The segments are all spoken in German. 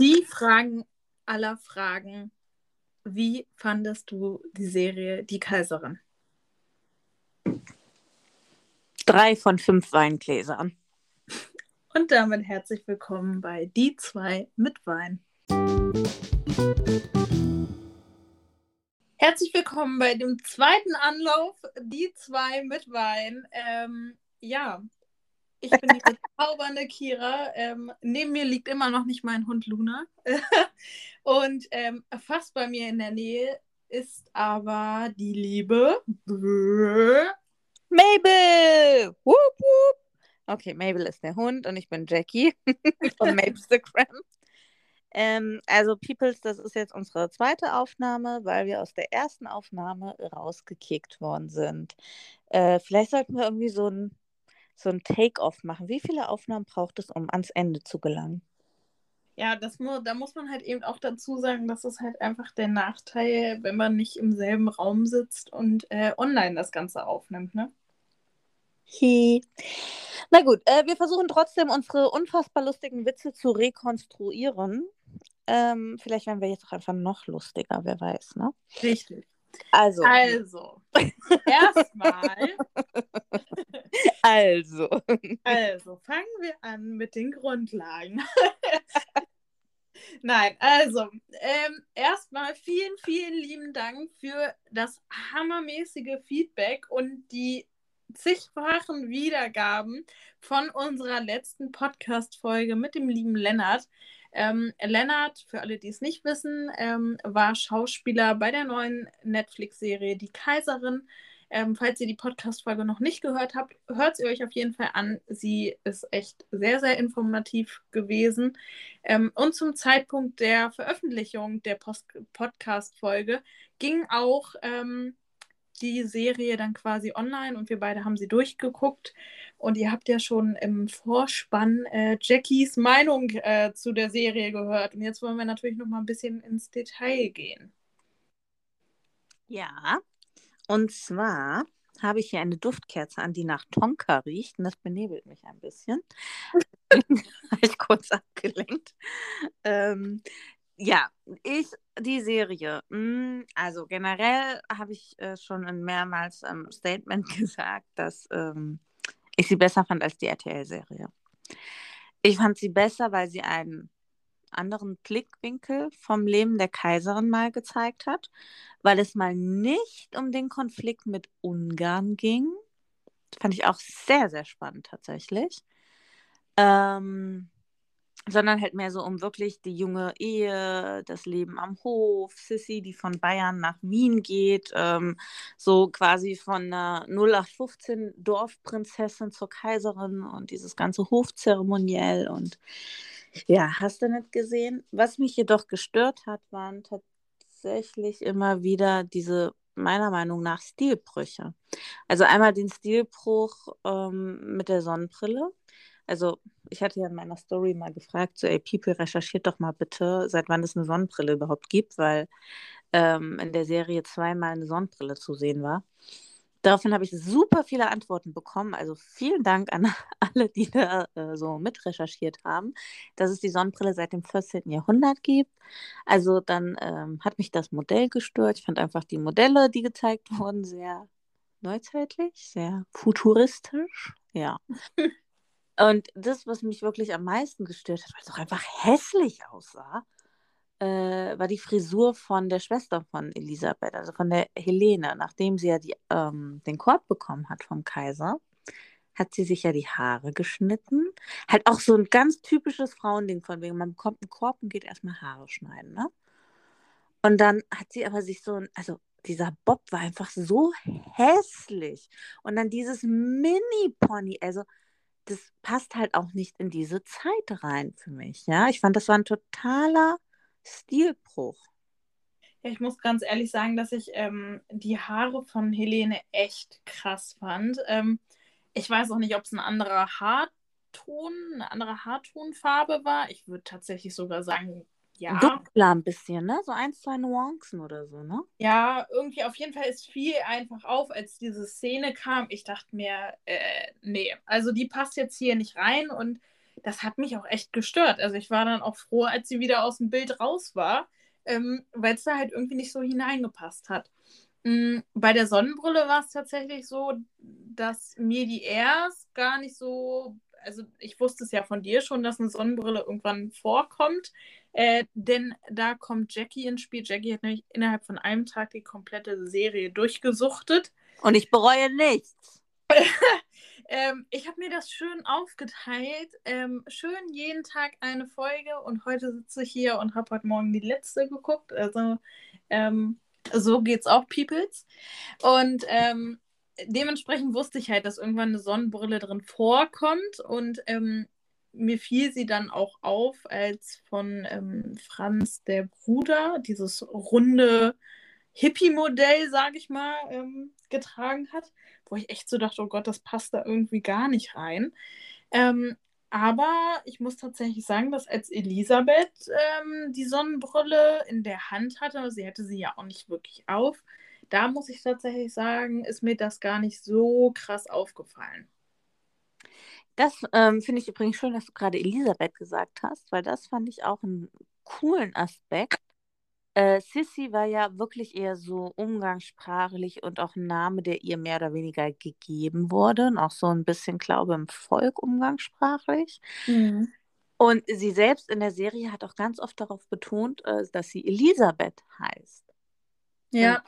Die Fragen aller Fragen. Wie fandest du die Serie Die Kaiserin? Drei von fünf Weingläsern. Und damit herzlich willkommen bei Die zwei mit Wein. Herzlich willkommen bei dem zweiten Anlauf Die zwei mit Wein. Ähm, ja, ich bin die bezaubernde Kira. Ähm, neben mir liegt immer noch nicht mein Hund Luna. Und ähm, fast bei mir in der Nähe ist aber die liebe Mabel! Woop, woop. Okay, Mabel ist der Hund und ich bin Jackie von Mapstagram. Ähm, also, Peoples, das ist jetzt unsere zweite Aufnahme, weil wir aus der ersten Aufnahme rausgekickt worden sind. Äh, vielleicht sollten wir irgendwie so ein so ein Take-off machen. Wie viele Aufnahmen braucht es, um ans Ende zu gelangen? Ja, das mu da muss man halt eben auch dazu sagen, das ist halt einfach der Nachteil, wenn man nicht im selben Raum sitzt und äh, online das Ganze aufnimmt, ne? Hi. Na gut, äh, wir versuchen trotzdem unsere unfassbar lustigen Witze zu rekonstruieren. Ähm, vielleicht werden wir jetzt auch einfach noch lustiger, wer weiß, ne? Richtig. Also. Also, erstmal. Also. Also, fangen wir an mit den Grundlagen. Nein, also, ähm, erstmal vielen, vielen lieben Dank für das hammermäßige Feedback und die zigfachen Wiedergaben von unserer letzten Podcast-Folge mit dem lieben Lennart. Ähm, Lennart, für alle, die es nicht wissen, ähm, war Schauspieler bei der neuen Netflix-Serie Die Kaiserin. Ähm, falls ihr die Podcast-Folge noch nicht gehört habt, hört sie euch auf jeden Fall an. Sie ist echt sehr, sehr informativ gewesen. Ähm, und zum Zeitpunkt der Veröffentlichung der Podcast-Folge ging auch ähm, die Serie dann quasi online und wir beide haben sie durchgeguckt. Und ihr habt ja schon im Vorspann äh, Jackies Meinung äh, zu der Serie gehört. Und jetzt wollen wir natürlich noch mal ein bisschen ins Detail gehen. Ja, und zwar habe ich hier eine Duftkerze an, die nach Tonka riecht. Und das benebelt mich ein bisschen. ich kurz abgelenkt. Ähm, ja, ich, die Serie. Mh, hm, also generell habe ich äh, schon in mehrmals ähm, Statement gesagt, dass ähm, ich sie besser fand als die RTL-Serie. Ich fand sie besser, weil sie einen anderen Blickwinkel vom Leben der Kaiserin mal gezeigt hat, weil es mal nicht um den Konflikt mit Ungarn ging. Das fand ich auch sehr, sehr spannend tatsächlich. Ähm, sondern halt mehr so um wirklich die junge Ehe, das Leben am Hof, Sissy, die von Bayern nach Wien geht, ähm, so quasi von einer 0815 Dorfprinzessin zur Kaiserin und dieses ganze Hofzeremoniell und ja, hast du nicht gesehen? Was mich jedoch gestört hat, waren tatsächlich immer wieder diese meiner Meinung nach Stilbrüche. Also einmal den Stilbruch ähm, mit der Sonnenbrille also ich hatte ja in meiner Story mal gefragt, so, ey, People, recherchiert doch mal bitte, seit wann es eine Sonnenbrille überhaupt gibt, weil ähm, in der Serie zweimal eine Sonnenbrille zu sehen war. Daraufhin habe ich super viele Antworten bekommen. Also vielen Dank an alle, die da äh, so mitrecherchiert haben, dass es die Sonnenbrille seit dem 14. Jahrhundert gibt. Also dann ähm, hat mich das Modell gestört. Ich fand einfach die Modelle, die gezeigt wurden, sehr neuzeitlich, sehr futuristisch. Ja. Und das, was mich wirklich am meisten gestört hat, weil es auch einfach hässlich aussah, äh, war die Frisur von der Schwester von Elisabeth, also von der Helene. Nachdem sie ja die, ähm, den Korb bekommen hat vom Kaiser, hat sie sich ja die Haare geschnitten. Halt auch so ein ganz typisches Frauending von wegen, man bekommt einen Korb und geht erstmal Haare schneiden, ne? Und dann hat sie aber sich so ein, also dieser Bob war einfach so hässlich. Und dann dieses Mini-Pony, also das passt halt auch nicht in diese Zeit rein für mich. Ja, ich fand, das war ein totaler Stilbruch. Ja, ich muss ganz ehrlich sagen, dass ich ähm, die Haare von Helene echt krass fand. Ähm, ich weiß auch nicht, ob es ein anderer Haarton, eine andere Haartonfarbe war. Ich würde tatsächlich sogar sagen, ja. Dunkler ein bisschen, ne? So ein, zwei Nuancen oder so, ne? Ja, irgendwie auf jeden Fall ist viel einfach auf, als diese Szene kam. Ich dachte mir, äh, nee, also die passt jetzt hier nicht rein und das hat mich auch echt gestört. Also ich war dann auch froh, als sie wieder aus dem Bild raus war, ähm, weil es da halt irgendwie nicht so hineingepasst hat. Mhm, bei der Sonnenbrille war es tatsächlich so, dass mir die erst gar nicht so, also ich wusste es ja von dir schon, dass eine Sonnenbrille irgendwann vorkommt, äh, denn da kommt Jackie ins Spiel. Jackie hat nämlich innerhalb von einem Tag die komplette Serie durchgesuchtet. Und ich bereue nichts. ähm, ich habe mir das schön aufgeteilt. Ähm, schön jeden Tag eine Folge und heute sitze ich hier und habe heute Morgen die letzte geguckt. Also ähm, so geht's auch, Peoples. Und ähm, dementsprechend wusste ich halt, dass irgendwann eine Sonnenbrille drin vorkommt und ähm, mir fiel sie dann auch auf, als von ähm, Franz der Bruder dieses runde Hippie-Modell, sage ich mal, ähm, getragen hat, wo ich echt so dachte, oh Gott, das passt da irgendwie gar nicht rein. Ähm, aber ich muss tatsächlich sagen, dass als Elisabeth ähm, die Sonnenbrille in der Hand hatte, sie hätte sie ja auch nicht wirklich auf, da muss ich tatsächlich sagen, ist mir das gar nicht so krass aufgefallen. Das ähm, finde ich übrigens schön, dass du gerade Elisabeth gesagt hast, weil das fand ich auch einen coolen Aspekt. Äh, Sissy war ja wirklich eher so umgangssprachlich und auch ein Name, der ihr mehr oder weniger gegeben wurde und auch so ein bisschen, glaube ich, im Volk umgangssprachlich. Mhm. Und sie selbst in der Serie hat auch ganz oft darauf betont, äh, dass sie Elisabeth heißt. Ja.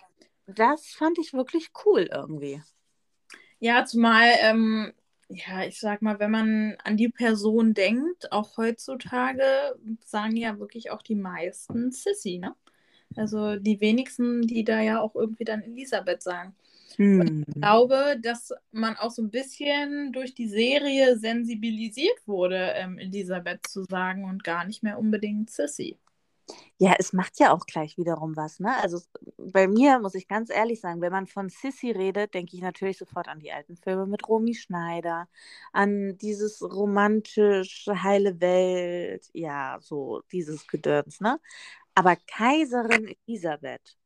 Und das fand ich wirklich cool irgendwie. Ja, zumal, ähm, ja, ich sag mal, wenn man an die Person denkt, auch heutzutage sagen ja wirklich auch die meisten Sissy, ne? Also die wenigsten, die da ja auch irgendwie dann Elisabeth sagen. Hm. Ich glaube, dass man auch so ein bisschen durch die Serie sensibilisiert wurde, ähm, Elisabeth zu sagen und gar nicht mehr unbedingt Sissy. Ja, es macht ja auch gleich wiederum was, ne? Also bei mir muss ich ganz ehrlich sagen, wenn man von Sissy redet, denke ich natürlich sofort an die alten Filme mit Romy Schneider, an dieses romantisch heile Welt, ja, so dieses Gedöns, ne? Aber Kaiserin Elisabeth,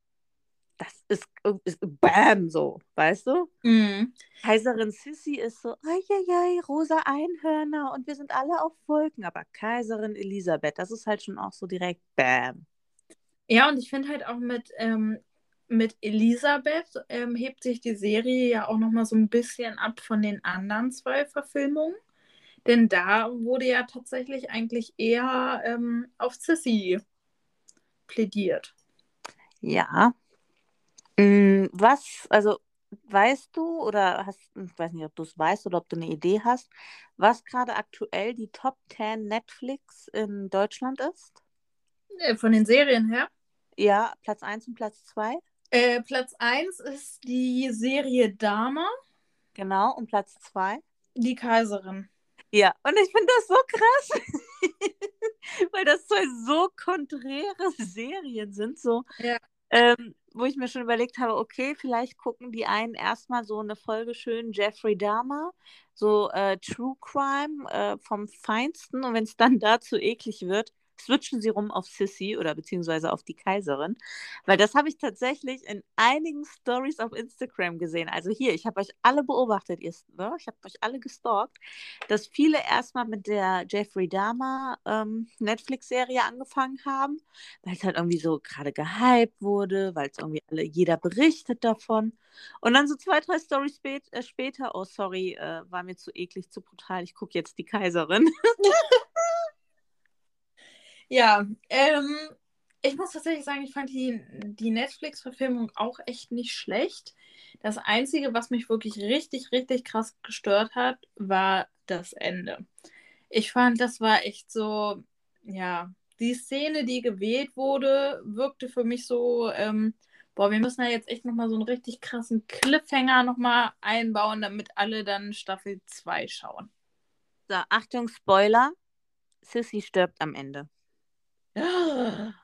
das ist, ist Bam so, weißt du? Mm. Kaiserin Sissy ist so, ai, rosa Einhörner und wir sind alle auf Wolken. Aber Kaiserin Elisabeth, das ist halt schon auch so direkt Bam. Ja, und ich finde halt auch mit, ähm, mit Elisabeth ähm, hebt sich die Serie ja auch nochmal so ein bisschen ab von den anderen zwei Verfilmungen. Denn da wurde ja tatsächlich eigentlich eher ähm, auf Sissy plädiert. Ja. Mm, was, also weißt du oder hast, ich weiß nicht, ob du es weißt oder ob du eine Idee hast, was gerade aktuell die Top 10 Netflix in Deutschland ist? Äh, von den Serien her? Ja, Platz 1 und Platz 2. Äh, Platz 1 ist die Serie Dama. Genau, und Platz 2? Die Kaiserin. Ja, und ich finde das so krass, weil das zwei so konträre Serien sind, so. Ja. Ähm, wo ich mir schon überlegt habe, okay, vielleicht gucken die einen erstmal so eine Folge schön Jeffrey Dahmer, so äh, True Crime äh, vom Feinsten. Und wenn es dann dazu eklig wird, switchen sie rum auf Sissy oder beziehungsweise auf die Kaiserin. Weil das habe ich tatsächlich in einigen Stories auf Instagram gesehen. Also hier, ich habe euch alle beobachtet, ihr, ne? ich habe euch alle gestalkt, dass viele erstmal mit der Jeffrey Dahmer ähm, Netflix-Serie angefangen haben, weil es halt irgendwie so gerade gehypt wurde, weil es irgendwie alle, jeder berichtet davon. Und dann so zwei, drei Stories spät, äh, später, oh sorry, äh, war mir zu eklig, zu brutal, ich gucke jetzt die Kaiserin. Ja, ähm, ich muss tatsächlich sagen, ich fand die, die Netflix-Verfilmung auch echt nicht schlecht. Das Einzige, was mich wirklich richtig, richtig krass gestört hat, war das Ende. Ich fand, das war echt so, ja, die Szene, die gewählt wurde, wirkte für mich so, ähm, boah, wir müssen da jetzt echt nochmal so einen richtig krassen Cliffhanger nochmal einbauen, damit alle dann Staffel 2 schauen. So, Achtung, Spoiler. Sissy stirbt am Ende.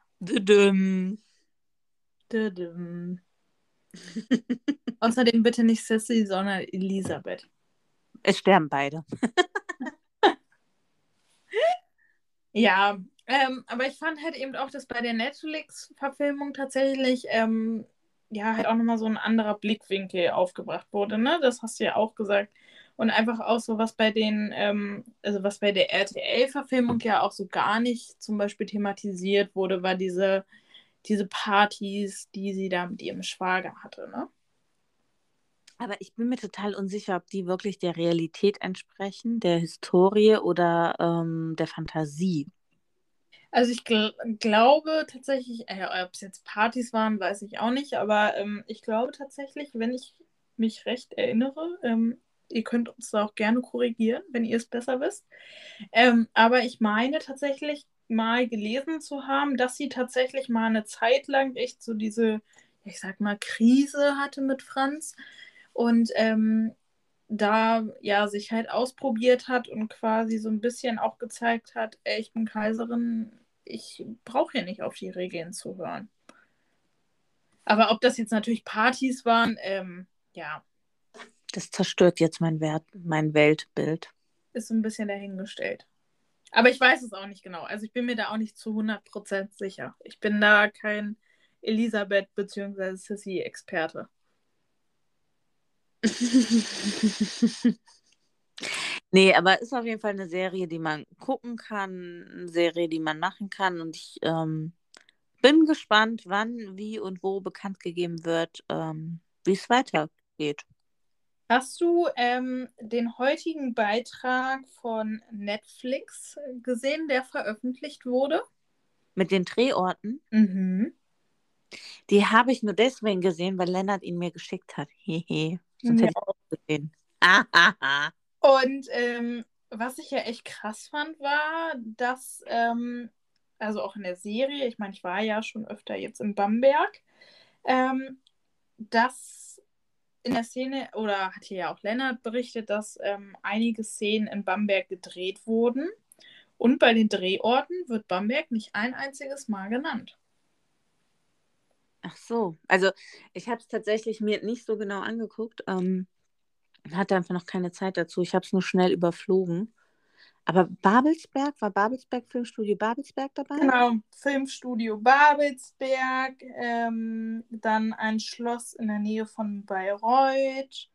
Außerdem bitte nicht Sissy, sondern Elisabeth. Es sterben beide. ja, ähm, aber ich fand halt eben auch, dass bei der Netflix-Verfilmung tatsächlich ja halt auch nochmal so ein anderer Blickwinkel aufgebracht wurde, ne? Das hast du ja auch gesagt. Und einfach auch so, was bei den, ähm, also was bei der RTL-Verfilmung ja auch so gar nicht zum Beispiel thematisiert wurde, war diese, diese Partys, die sie da mit ihrem Schwager hatte, ne? Aber ich bin mir total unsicher, ob die wirklich der Realität entsprechen, der Historie oder ähm, der Fantasie. Also ich gl glaube tatsächlich, äh, ob es jetzt Partys waren, weiß ich auch nicht, aber ähm, ich glaube tatsächlich, wenn ich mich recht erinnere, ähm, ihr könnt uns da auch gerne korrigieren, wenn ihr es besser wisst. Ähm, aber ich meine tatsächlich mal gelesen zu haben, dass sie tatsächlich mal eine Zeit lang echt so diese, ich sag mal, Krise hatte mit Franz und ähm, da ja sich halt ausprobiert hat und quasi so ein bisschen auch gezeigt hat, ey, ich bin Kaiserin, ich brauche ja nicht auf die Regeln zu hören. Aber ob das jetzt natürlich Partys waren, ähm, ja. Das zerstört jetzt mein, Wert, mein Weltbild. Ist so ein bisschen dahingestellt. Aber ich weiß es auch nicht genau. Also ich bin mir da auch nicht zu 100% sicher. Ich bin da kein Elisabeth bzw. Sissy-Experte. Nee, aber ist auf jeden Fall eine Serie, die man gucken kann, eine Serie, die man machen kann. Und ich ähm, bin gespannt, wann, wie und wo bekannt gegeben wird, ähm, wie es weitergeht. Hast du ähm, den heutigen Beitrag von Netflix gesehen, der veröffentlicht wurde? Mit den Drehorten? Mhm. Die habe ich nur deswegen gesehen, weil Lennart ihn mir geschickt hat. Hehe. Sonst Ja. hätte ich auch gesehen. Und ähm, was ich ja echt krass fand, war, dass, ähm, also auch in der Serie, ich meine, ich war ja schon öfter jetzt in Bamberg, ähm, dass in der Szene, oder hat hier ja auch Lennart berichtet, dass ähm, einige Szenen in Bamberg gedreht wurden. Und bei den Drehorten wird Bamberg nicht ein einziges Mal genannt. Ach so. Also ich habe es tatsächlich mir nicht so genau angeguckt. Ähm, hatte einfach noch keine Zeit dazu. Ich habe es nur schnell überflogen. Aber Babelsberg, war Babelsberg Filmstudio Babelsberg dabei? Genau, Filmstudio Babelsberg, ähm, dann ein Schloss in der Nähe von Bayreuth,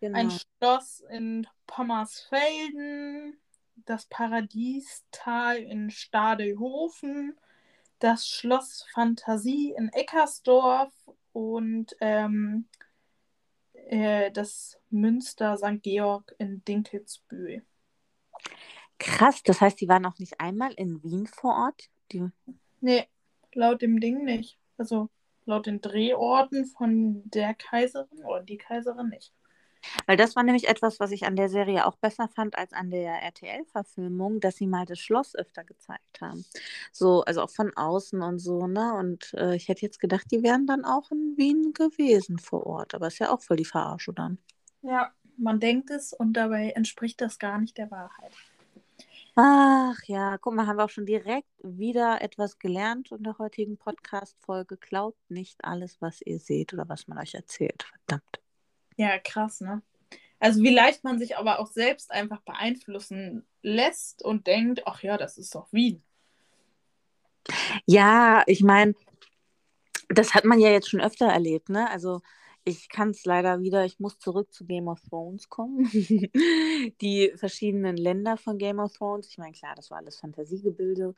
Genau. ein Schloss in Pommersfelden, das Paradiestal in Stadelhofen, das Schloss Fantasie in Eckersdorf und ähm, äh, das Münster St. Georg in Dinkelsbühl. Krass, das heißt, die waren auch nicht einmal in Wien vor Ort? Die... Nee, laut dem Ding nicht. Also laut den Drehorten von der Kaiserin oder die Kaiserin nicht. Weil das war nämlich etwas, was ich an der Serie auch besser fand als an der RTL-Verfilmung, dass sie mal das Schloss öfter gezeigt haben. So, also auch von außen und so, ne? Und äh, ich hätte jetzt gedacht, die wären dann auch in Wien gewesen vor Ort. Aber ist ja auch voll die Verarsche dann. Ja, man denkt es und dabei entspricht das gar nicht der Wahrheit. Ach ja, guck mal, haben wir auch schon direkt wieder etwas gelernt in der heutigen Podcast-Folge. Glaubt nicht alles, was ihr seht oder was man euch erzählt. Verdammt. Ja, krass, ne? Also wie leicht man sich aber auch selbst einfach beeinflussen lässt und denkt, ach ja, das ist doch Wien. Ja, ich meine, das hat man ja jetzt schon öfter erlebt, ne? Also ich kann es leider wieder, ich muss zurück zu Game of Thrones kommen. Die verschiedenen Länder von Game of Thrones, ich meine, klar, das war alles Fantasiegebilde,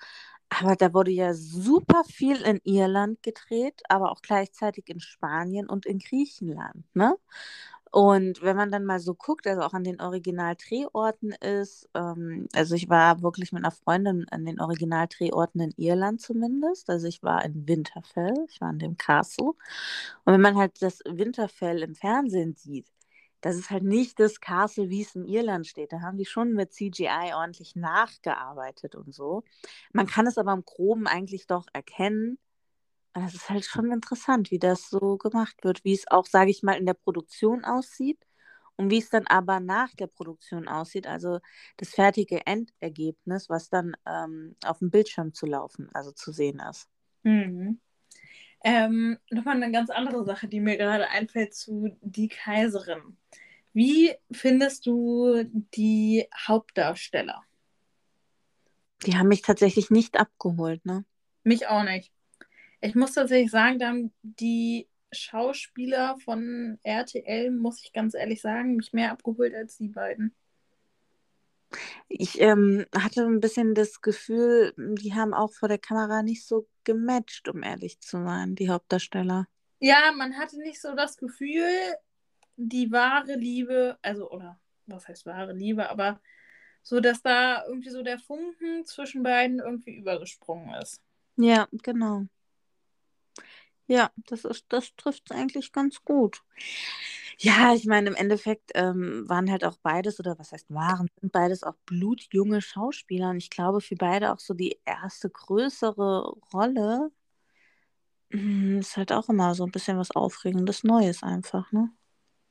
aber da wurde ja super viel in Irland gedreht, aber auch gleichzeitig in Spanien und in Griechenland, ne? Und wenn man dann mal so guckt, also auch an den Originaldrehorten ist, ähm, also ich war wirklich mit einer Freundin an den Originaldrehorten in Irland zumindest. Also ich war in Winterfell, ich war in dem Castle. Und wenn man halt das Winterfell im Fernsehen sieht, das ist halt nicht das Castle, wie es in Irland steht. Da haben die schon mit CGI ordentlich nachgearbeitet und so. Man kann es aber im Groben eigentlich doch erkennen. Und das ist halt schon interessant, wie das so gemacht wird, wie es auch, sage ich mal, in der Produktion aussieht und wie es dann aber nach der Produktion aussieht, also das fertige Endergebnis, was dann ähm, auf dem Bildschirm zu laufen, also zu sehen ist. Mhm. Ähm, Nochmal eine ganz andere Sache, die mir gerade einfällt zu Die Kaiserin. Wie findest du die Hauptdarsteller? Die haben mich tatsächlich nicht abgeholt, ne? Mich auch nicht. Ich muss tatsächlich sagen, da haben die Schauspieler von RTL, muss ich ganz ehrlich sagen, mich mehr abgeholt als die beiden. Ich ähm, hatte ein bisschen das Gefühl, die haben auch vor der Kamera nicht so gematcht, um ehrlich zu sein, die Hauptdarsteller. Ja, man hatte nicht so das Gefühl, die wahre Liebe, also, oder was heißt wahre Liebe, aber so, dass da irgendwie so der Funken zwischen beiden irgendwie übergesprungen ist. Ja, genau. Ja, das ist, das trifft es eigentlich ganz gut. Ja, ich meine, im Endeffekt ähm, waren halt auch beides, oder was heißt waren, sind beides auch blutjunge Schauspieler. Und ich glaube, für beide auch so die erste größere Rolle mm, ist halt auch immer so ein bisschen was Aufregendes Neues einfach, ne?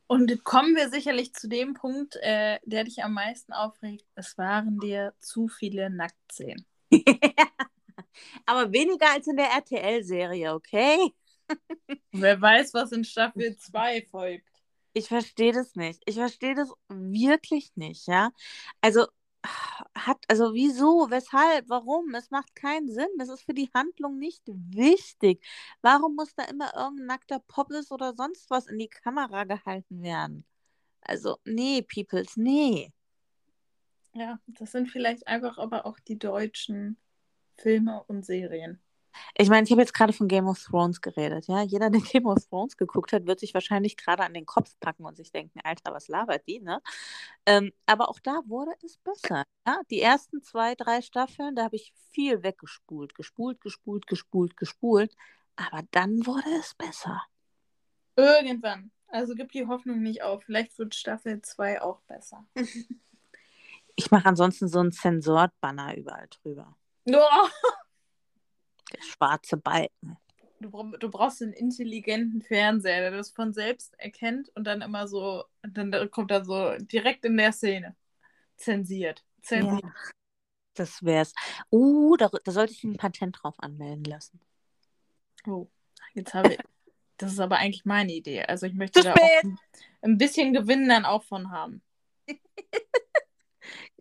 Und kommen wir sicherlich zu dem Punkt, äh, der dich am meisten aufregt. Es waren dir zu viele Nacktszenen. Aber weniger als in der RTL-Serie, okay? Wer weiß, was in Staffel 2 folgt. Ich verstehe das nicht. Ich verstehe das wirklich nicht, ja. Also hat, also wieso, weshalb, warum? Es macht keinen Sinn. Das ist für die Handlung nicht wichtig. Warum muss da immer irgendein nackter Poppes oder sonst was in die Kamera gehalten werden? Also, nee, Peoples, nee. Ja, das sind vielleicht einfach aber auch die deutschen Filme und Serien. Ich meine, ich habe jetzt gerade von Game of Thrones geredet, ja. Jeder, der Game of Thrones geguckt hat, wird sich wahrscheinlich gerade an den Kopf packen und sich denken, Alter, was labert die, ne? Ähm, aber auch da wurde es besser. Ja? Die ersten zwei, drei Staffeln, da habe ich viel weggespult. Gespult, gespult, gespult, gespult. Aber dann wurde es besser. Irgendwann. Also gib die Hoffnung nicht auf. Vielleicht wird Staffel 2 auch besser. ich mache ansonsten so einen Zensored-Banner überall drüber. Oh. Der schwarze Balken. Du, du, brauchst einen intelligenten Fernseher, der das von selbst erkennt und dann immer so, dann kommt er so direkt in der Szene. Zensiert. Zensiert. Ja, das wär's. Uh, da, da sollte ich ein Patent drauf anmelden lassen. Oh, jetzt habe ich. das ist aber eigentlich meine Idee. Also ich möchte da auch ein, ein, bisschen Gewinn dann auch von haben.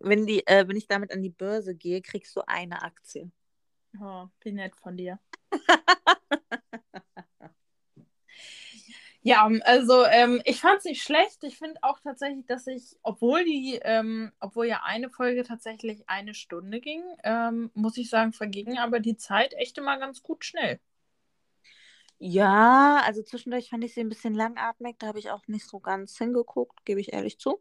wenn, die, äh, wenn ich damit an die Börse gehe, kriegst du eine Aktie. Oh, wie nett von dir. ja, also ähm, ich fand es nicht schlecht. Ich finde auch tatsächlich, dass ich, obwohl die, ähm, obwohl ja eine Folge tatsächlich eine Stunde ging, ähm, muss ich sagen, verging aber die Zeit echt immer ganz gut schnell. Ja, also zwischendurch fand ich sie ein bisschen langatmig. Da habe ich auch nicht so ganz hingeguckt, gebe ich ehrlich zu.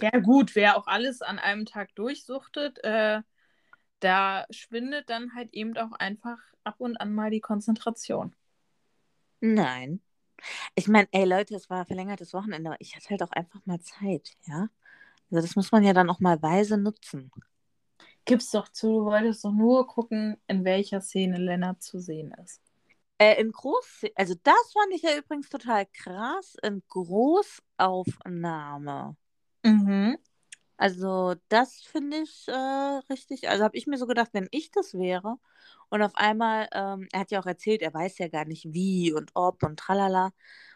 Ja, gut, wer auch alles an einem Tag durchsuchtet, äh, da schwindet dann halt eben auch einfach ab und an mal die Konzentration. Nein. Ich meine, ey Leute, es war verlängertes Wochenende. Ich hatte halt auch einfach mal Zeit, ja. Also das muss man ja dann auch mal weise nutzen. Gib's doch zu, du wolltest doch nur gucken, in welcher Szene Lennart zu sehen ist. Äh, in Groß, also das fand ich ja übrigens total krass, in Großaufnahme. Mhm. Also das finde ich äh, richtig. Also habe ich mir so gedacht, wenn ich das wäre und auf einmal, ähm, er hat ja auch erzählt, er weiß ja gar nicht wie und ob und tralala.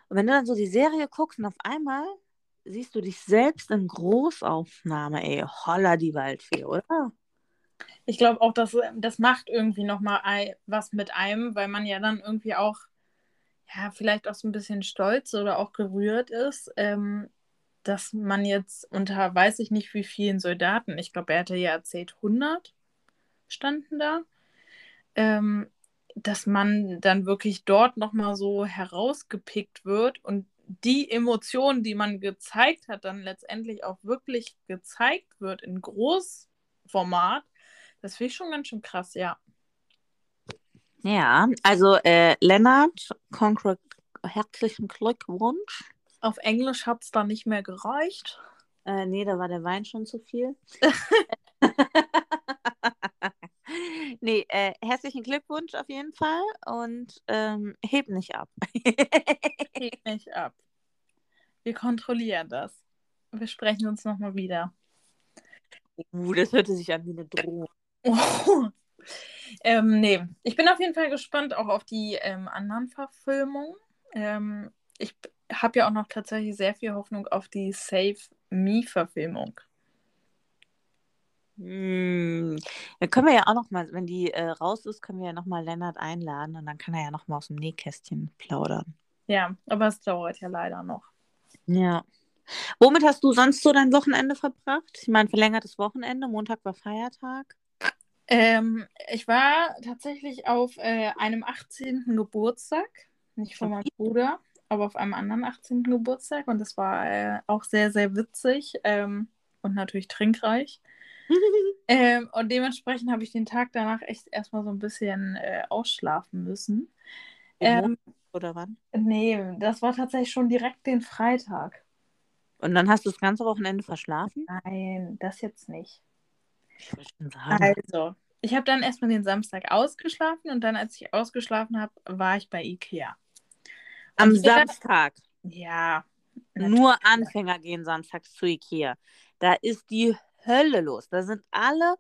Und wenn du dann so die Serie guckst und auf einmal siehst du dich selbst in Großaufnahme, ey, holla die Waldfee, oder? Ich glaube auch, dass das macht irgendwie nochmal was mit einem, weil man ja dann irgendwie auch, ja, vielleicht auch so ein bisschen stolz oder auch gerührt ist, ähm, dass man jetzt unter weiß ich nicht wie vielen Soldaten, ich glaube, er hatte ja erzählt, 100 standen da, ähm, dass man dann wirklich dort nochmal so herausgepickt wird und die Emotionen, die man gezeigt hat, dann letztendlich auch wirklich gezeigt wird in Großformat, das finde ich schon ganz schön krass, ja. Ja, also äh, Lennart, herzlichen Glückwunsch. Auf Englisch hat es dann nicht mehr gereicht. Äh, nee, da war der Wein schon zu viel. nee, äh, herzlichen Glückwunsch auf jeden Fall und ähm, heb nicht ab. heb nicht ab. Wir kontrollieren das. Wir sprechen uns nochmal wieder. Uh, das hörte sich an wie eine Drohung. Oh. Ähm, nee, ich bin auf jeden Fall gespannt auch auf die ähm, anderen Verfilmungen. Ähm, ich habe ja auch noch tatsächlich sehr viel Hoffnung auf die Save Me-Verfilmung. Hm, dann können wir ja auch noch mal, wenn die äh, raus ist, können wir ja noch mal Lennart einladen und dann kann er ja noch mal aus dem Nähkästchen plaudern. Ja, aber es dauert ja leider noch. Ja. Womit hast du sonst so dein Wochenende verbracht? Ich meine, verlängertes Wochenende, Montag war Feiertag. Ähm, ich war tatsächlich auf äh, einem 18. Geburtstag, nicht von meinem Bruder, aber auf einem anderen 18. Geburtstag und das war äh, auch sehr, sehr witzig ähm, und natürlich trinkreich. ähm, und dementsprechend habe ich den Tag danach echt erstmal so ein bisschen äh, ausschlafen müssen. Ähm, Oder wann? nee, das war tatsächlich schon direkt den Freitag. Und dann hast du das ganze Wochenende verschlafen? Nein, das jetzt nicht. Ich wollte schon sagen. Also, ich habe dann erstmal den Samstag ausgeschlafen und dann, als ich ausgeschlafen habe, war ich bei Ikea. Am jeder- Samstag. Ja. Nur Anfänger gehen samstags zu Ikea. Da ist die Hölle los. Da sind alle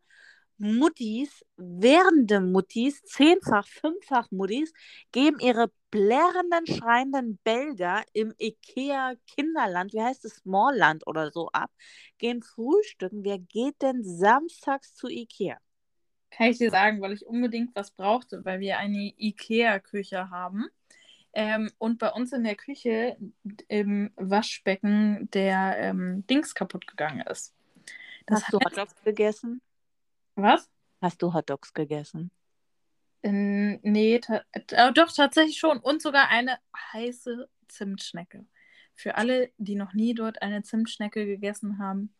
Muttis, werdende Muttis, zehnfach, fünffach Muttis, geben ihre blärrenden, schreienden Bälger im Ikea Kinderland, wie heißt es, Smallland oder so ab, gehen frühstücken. Wer geht denn samstags zu Ikea? Kann ich dir sagen, weil ich unbedingt was brauchte, weil wir eine Ikea-Küche haben. Ähm, und bei uns in der Küche im Waschbecken der ähm, Dings kaputt gegangen ist. Das Hast du heißt- Hotdogs gegessen? Was? Hast du Hotdogs gegessen? Ähm, nee, ta äh, doch, tatsächlich schon. Und sogar eine heiße Zimtschnecke. Für alle, die noch nie dort eine Zimtschnecke gegessen haben,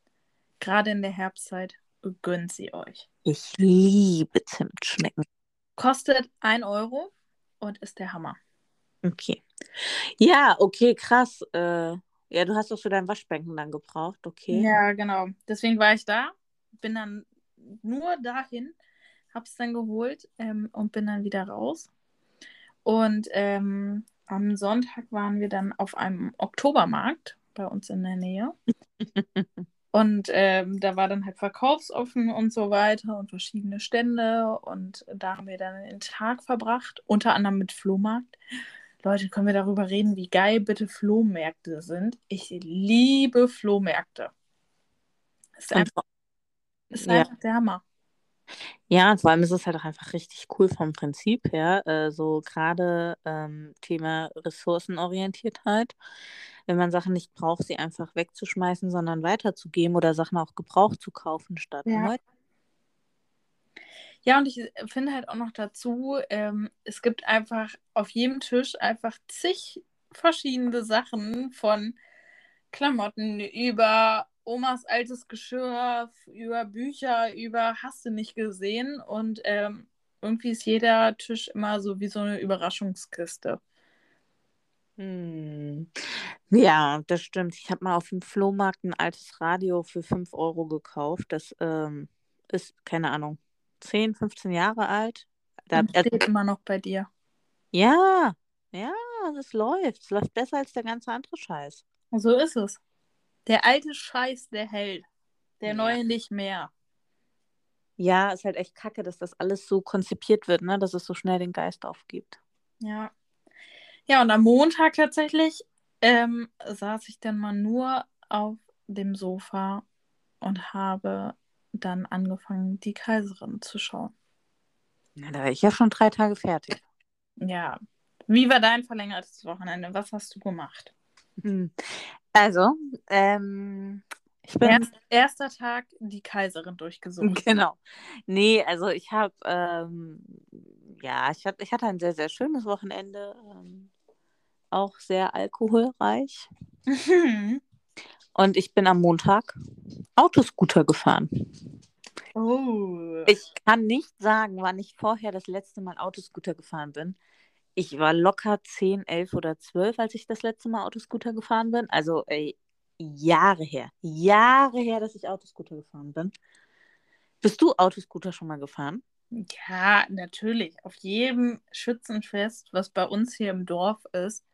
gerade in der Herbstzeit, gönnt sie euch. Ich liebe Zimtschnecken. Kostet 1 Euro und ist der Hammer. Okay. Ja, okay, krass. Äh, ja, du hast doch für dein Waschbecken dann gebraucht, okay. Ja, genau. Deswegen war ich da, bin dann nur dahin, hab's dann geholt ähm, und bin dann wieder raus. Und ähm, am Sonntag waren wir dann auf einem Oktobermarkt bei uns in der Nähe. Und ähm, da war dann halt verkaufsoffen und so weiter und verschiedene Stände. Und da haben wir dann den Tag verbracht, unter anderem mit Flohmarkt. Leute, können wir darüber reden, wie geil bitte Flohmärkte sind? Ich liebe Flohmärkte. Ist einfach, ist ja. einfach der Hammer. Ja, und vor allem ist es halt auch einfach richtig cool vom Prinzip her. Äh, so gerade ähm, Thema Ressourcenorientiertheit. Wenn man Sachen nicht braucht, sie einfach wegzuschmeißen, sondern weiterzugeben oder Sachen auch gebraucht zu kaufen statt Ja. neu. Ja, und ich finde halt auch noch dazu, ähm, es gibt einfach auf jedem Tisch einfach zig verschiedene Sachen von Klamotten über Omas altes Geschirr, über Bücher, über hast du nicht gesehen. Und ähm, irgendwie ist jeder Tisch immer so wie so eine Überraschungskiste. Hm. Ja, das stimmt. Ich habe mal auf dem Flohmarkt ein altes Radio für 5 Euro gekauft. Das ähm, ist, keine Ahnung, 10, 15 Jahre alt. Da, Und also, steht immer noch bei dir. ja, ja, das läuft. Es läuft besser als der ganze andere Scheiß. So ist es. Der alte Scheiß, der hält. Der Ja. neue nicht mehr. Ja, ist halt echt kacke, dass das alles so konzipiert wird, ne? Dass es so schnell den Geist aufgibt. Ja. Ja, und am Montag tatsächlich ähm, saß ich dann mal nur auf dem Sofa und habe dann angefangen, die Kaiserin zu schauen. Na, da wäre ich ja schon drei Tage fertig. Ja. Wie war dein verlängertes Wochenende? Was hast du gemacht? Hm. Also, ähm, ich bin. Erst, erster Tag die Kaiserin durchgesucht. Genau. Nee, also ich habe, ähm, ja, ich, hab, ich hatte ein sehr, sehr schönes Wochenende. Ähm, auch sehr alkoholreich. Und ich bin am Montag Autoscooter gefahren. oh. Ich kann nicht sagen, wann ich vorher das letzte Mal Autoscooter gefahren bin. Ich war locker 10, 11 oder 12, als ich das letzte Mal Autoscooter gefahren bin. Also ey, Jahre her. Jahre her, dass ich Autoscooter gefahren bin. Bist du Autoscooter schon mal gefahren? Ja, natürlich. Auf jedem Schützenfest, was bei uns hier im Dorf ist,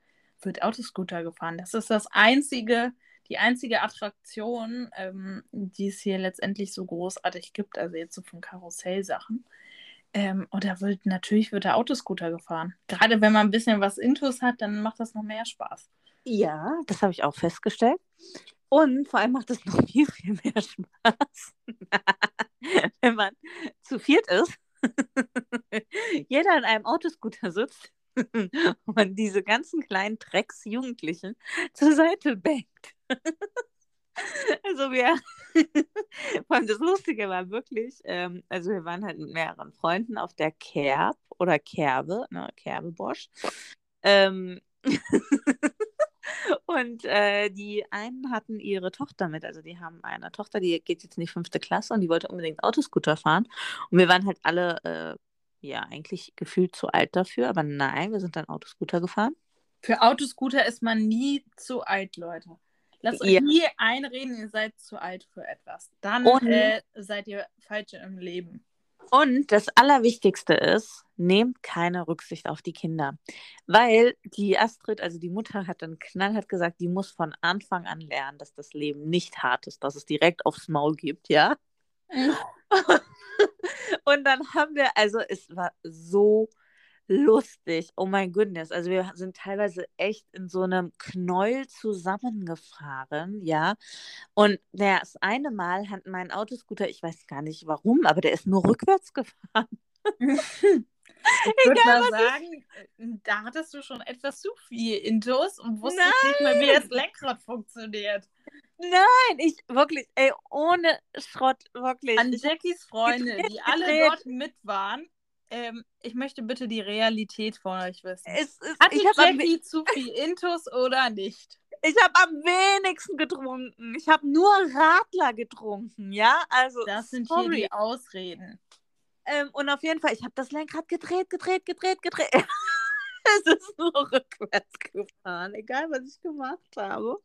wird Autoscooter gefahren. Das ist das einzige, die einzige Attraktion, ähm, die es hier letztendlich so großartig gibt. Also jetzt so von Karussellsachen. Ähm, und da wird natürlich wird der Autoscooter gefahren. Gerade wenn man ein bisschen was Intus hat, dann macht das noch mehr Spaß. Ja, das habe ich auch festgestellt. Und vor allem macht es noch viel, viel mehr Spaß. wenn man zu viert ist, jeder in einem Autoscooter sitzt und diese ganzen kleinen Drecks-Jugendlichen zur Seite bangt. Also wir, vor allem das Lustige war wirklich, ähm, also wir waren halt mit mehreren Freunden auf der Kerb oder Kerbe, ne, Kerbe Bosch. Ähm, und äh, die einen hatten ihre Tochter mit, also die haben eine Tochter, die geht jetzt in die fünfte Klasse und die wollte unbedingt Autoscooter fahren. Und wir waren halt alle, äh, ja, eigentlich gefühlt zu alt dafür, aber nein, wir sind dann Autoscooter gefahren. Für Autoscooter ist man nie zu alt, Leute. Lasst euch Ja. nie einreden, ihr seid zu alt für etwas. Dann Und- äh, seid ihr falsch im Leben. Und das Allerwichtigste ist, nehmt keine Rücksicht auf die Kinder. Weil die Astrid, also die Mutter, hat dann knallhart gesagt, die muss von Anfang an lernen, dass das Leben nicht hart ist, dass es direkt aufs Maul gibt, ja. Und dann haben wir, also es war so lustig. Oh mein Goodness. Also wir sind teilweise echt in so einem Knäuel zusammengefahren, ja. Und naja, das eine Mal hat mein Autoscooter, ich weiß gar nicht warum, aber der ist nur rückwärts gefahren. Ich würde mal sagen, äh, da hattest du schon etwas zu viel Intus und wusstest nicht mehr, wie das Lenkrad funktioniert. Nein, ich wirklich, ey, ohne Schrott, wirklich. An Ich, Jackies Freunde, die alle dort mit waren, ähm, ich möchte bitte die Realität von euch wissen. es ist, Hatte ich habe Jackie zu viel Intus oder nicht? ich hab am wenigsten getrunken. Ich habe nur Radler getrunken, ja. Also, Das sind sorry. hier die Ausreden. Ähm, und auf jeden Fall, ich habe das Lenkrad gedreht, gedreht, gedreht, gedreht. es ist nur rückwärts gefahren, egal was ich gemacht habe.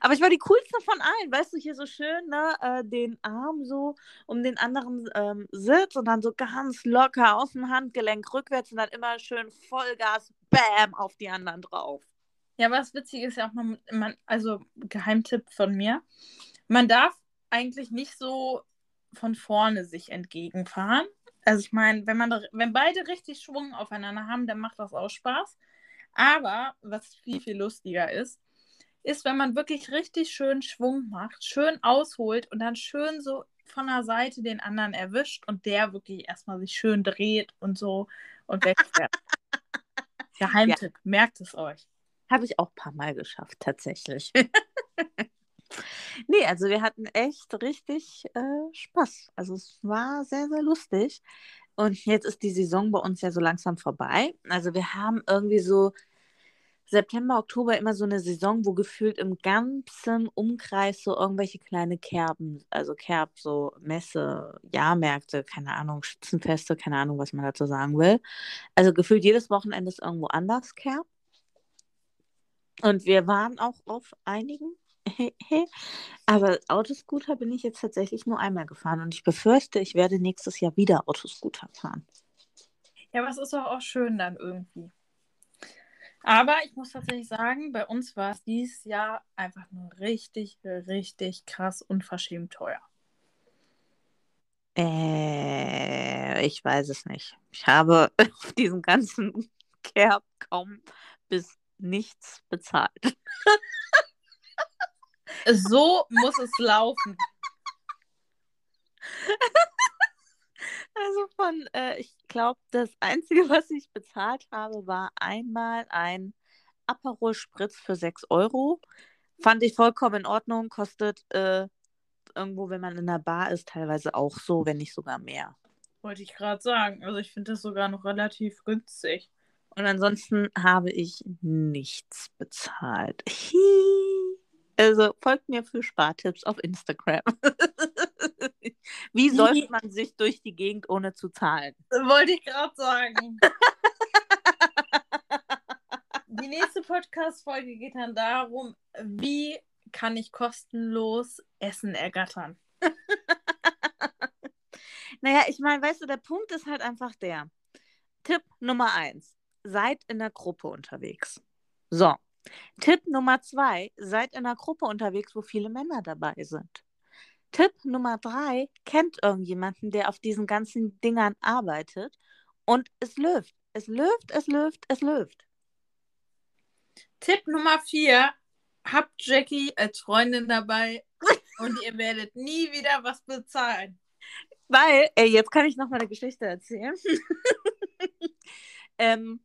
Aber ich war die coolste von allen, weißt du, hier so schön, ne, äh, den Arm so um den anderen ähm, Sitz und dann so ganz locker aus dem Handgelenk rückwärts und dann immer schön Vollgas, bam, auf die anderen drauf. Ja, was witzig ist ja auch, man, man, also Geheimtipp von mir, man darf eigentlich nicht so von vorne sich entgegenfahren. Also ich meine, wenn man wenn beide richtig Schwung aufeinander haben, dann macht das auch Spaß. Aber was viel, viel lustiger ist, ist, wenn man wirklich richtig schön Schwung macht, schön ausholt und dann schön so von der Seite den anderen erwischt und der wirklich erstmal sich schön dreht und so und wegfährt. Geheimtipp, merkt es euch. Habe ich auch ein paar Mal geschafft, tatsächlich. nee, also wir hatten echt richtig äh, Spaß. Also es war sehr, sehr lustig. Und jetzt ist die Saison bei uns ja so langsam vorbei. Also wir haben irgendwie so September, Oktober immer so eine Saison, wo gefühlt im ganzen Umkreis so irgendwelche kleine Kerben, also Kerb, so Messe, Jahrmärkte, keine Ahnung, Schützenfeste, keine Ahnung, was man dazu sagen will. Also gefühlt jedes Wochenende ist irgendwo anders Kerb. Und wir waren auch auf einigen. Aber Autoscooter bin ich jetzt tatsächlich nur einmal gefahren und ich befürchte, ich werde nächstes Jahr wieder Autoscooter fahren. Ja, aber es ist doch auch schön dann irgendwie. Aber ich muss tatsächlich sagen, bei uns war es dieses Jahr einfach nur richtig, richtig krass unverschämt teuer. Äh, ich weiß es nicht. Ich habe auf diesen ganzen Kerb kaum bis nichts bezahlt. So muss es laufen. Also von, äh, ich glaube, das Einzige, was ich bezahlt habe, war einmal ein Aperol Spritz für 6 Euro. Fand ich vollkommen in Ordnung, kostet äh, irgendwo, wenn man in der Bar ist, teilweise auch so, wenn nicht sogar mehr. Wollte ich gerade sagen. Also ich finde das sogar noch relativ günstig. Und ansonsten habe ich nichts bezahlt. Also folgt mir für Spartipps auf Instagram. Wie säuft man sich durch die Gegend ohne zu zahlen? Wollte ich gerade sagen. Die nächste Podcast-Folge geht dann darum, wie kann ich kostenlos Essen ergattern. Naja, ich meine, weißt du, der Punkt ist halt einfach der. Tipp Nummer eins, seid in der Gruppe unterwegs. So. Tipp Nummer zwei, seid in einer Gruppe unterwegs, wo viele Männer dabei sind. Tipp Nummer drei, kennt irgendjemanden, der auf diesen ganzen Dingern arbeitet und es löft. Es löft, es löft, es löft. Tipp Nummer vier: Habt Jackie als Freundin dabei und ihr werdet nie wieder was bezahlen. Weil, ey, jetzt kann ich noch mal eine Geschichte erzählen. ähm,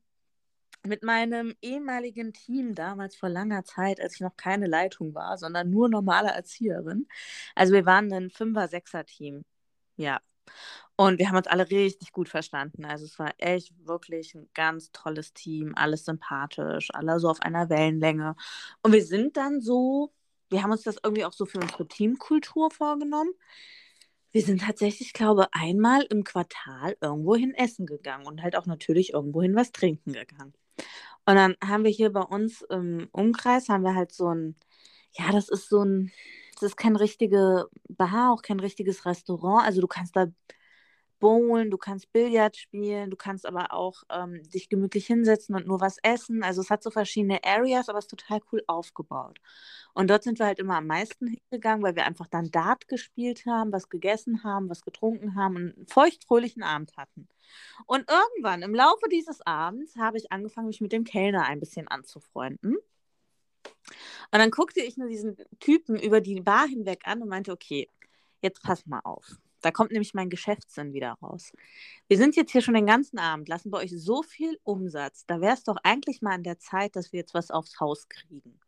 mit meinem ehemaligen Team damals vor langer Zeit, als ich noch keine Leitung war, sondern nur normale Erzieherin. Also wir waren ein Fünfer-, Sechser-Team. Ja. Und wir haben uns alle richtig gut verstanden. Also es war echt wirklich ein ganz tolles Team, alles sympathisch, alle so auf einer Wellenlänge. Und wir sind dann so, wir haben uns das irgendwie auch so für unsere Teamkultur vorgenommen. Wir sind tatsächlich, glaube ich, einmal im Quartal irgendwo hin essen gegangen und halt auch natürlich irgendwo hin was trinken gegangen. Und dann haben wir hier bei uns im Umkreis, haben wir halt so ein, ja, das ist so ein, das ist kein richtige Bar, auch kein richtiges Restaurant. Also du kannst da bowlen, du kannst Billard spielen, du kannst aber auch ähm, dich gemütlich hinsetzen und nur was essen. Also es hat so verschiedene Areas, aber es ist total cool aufgebaut. Und dort sind wir halt immer am meisten hingegangen, weil wir einfach dann Dart gespielt haben, was gegessen haben, was getrunken haben und einen feuchtfröhlichen Abend hatten. Und irgendwann im Laufe dieses Abends habe ich angefangen, mich mit dem Kellner ein bisschen anzufreunden. Und dann guckte ich nur diesen Typen über die Bar hinweg an und meinte, okay, jetzt pass mal auf. Da kommt nämlich mein Geschäftssinn wieder raus. Wir sind jetzt hier schon den ganzen Abend, lassen bei euch so viel Umsatz. Da wäre es doch eigentlich mal an der Zeit, dass wir jetzt was aufs Haus kriegen.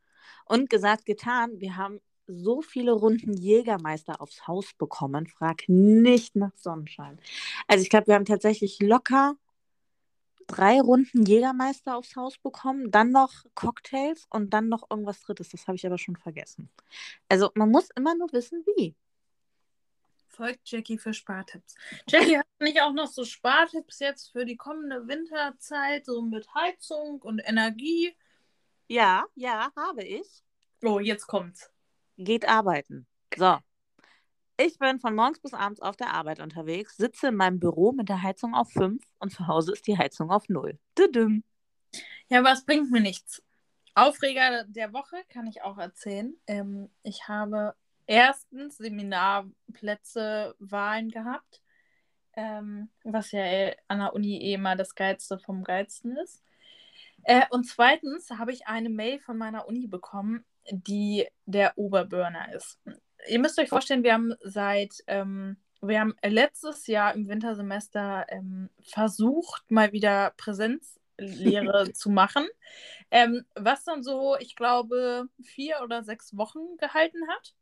Und gesagt, getan, wir haben so viele Runden Jägermeister aufs Haus bekommen. Frag nicht nach Sonnenschein. Also ich glaube, wir haben tatsächlich locker drei Runden Jägermeister aufs Haus bekommen, dann noch Cocktails und dann noch irgendwas Drittes. Das habe ich aber schon vergessen. Also man muss immer nur wissen, wie. Folgt Jackie für Spartipps. Jackie hat nicht auch noch so Spartipps jetzt für die kommende Winterzeit, so mit Heizung und Energie? Ja, ja, habe ich. Oh, jetzt kommt's. Geht arbeiten. So. Ich bin von morgens bis abends auf der Arbeit unterwegs, sitze in meinem Büro mit der Heizung auf 5 und zu Hause ist die Heizung auf 0. Düdüm. Ja, aber es bringt mir nichts. Aufreger der Woche kann ich auch erzählen. Ähm, ich habe erstens Seminarplätze Wahlen gehabt, ähm, was ja äh, an der Uni eh immer das Geilste vom Geilsten ist. Äh, und zweitens habe ich eine Mail von meiner Uni bekommen, die der Oberburner ist. Ihr müsst euch vorstellen, wir haben seit, ähm, wir haben letztes Jahr im Wintersemester ähm, versucht, mal wieder Präsenzlehre zu machen, ähm, was dann so, ich glaube, vier oder sechs Wochen gehalten hat.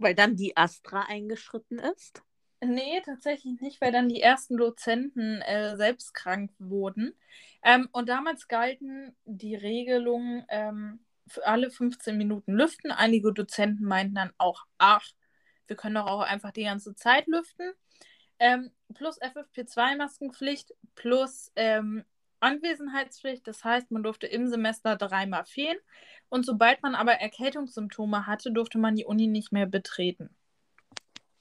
Weil dann die Astra eingeschritten ist? Nee, tatsächlich nicht, weil dann die ersten Dozenten äh, selbst krank wurden. Ähm, und damals galten die Regelungen ähm, für alle 15 Minuten lüften. Einige Dozenten meinten dann auch, ach, wir können doch auch einfach die ganze Zeit lüften. Ähm, plus FFP2-Maskenpflicht, plus ähm, Anwesenheitspflicht. Das heißt, man durfte im Semester dreimal fehlen. Und sobald man aber Erkältungssymptome hatte, durfte man die Uni nicht mehr betreten.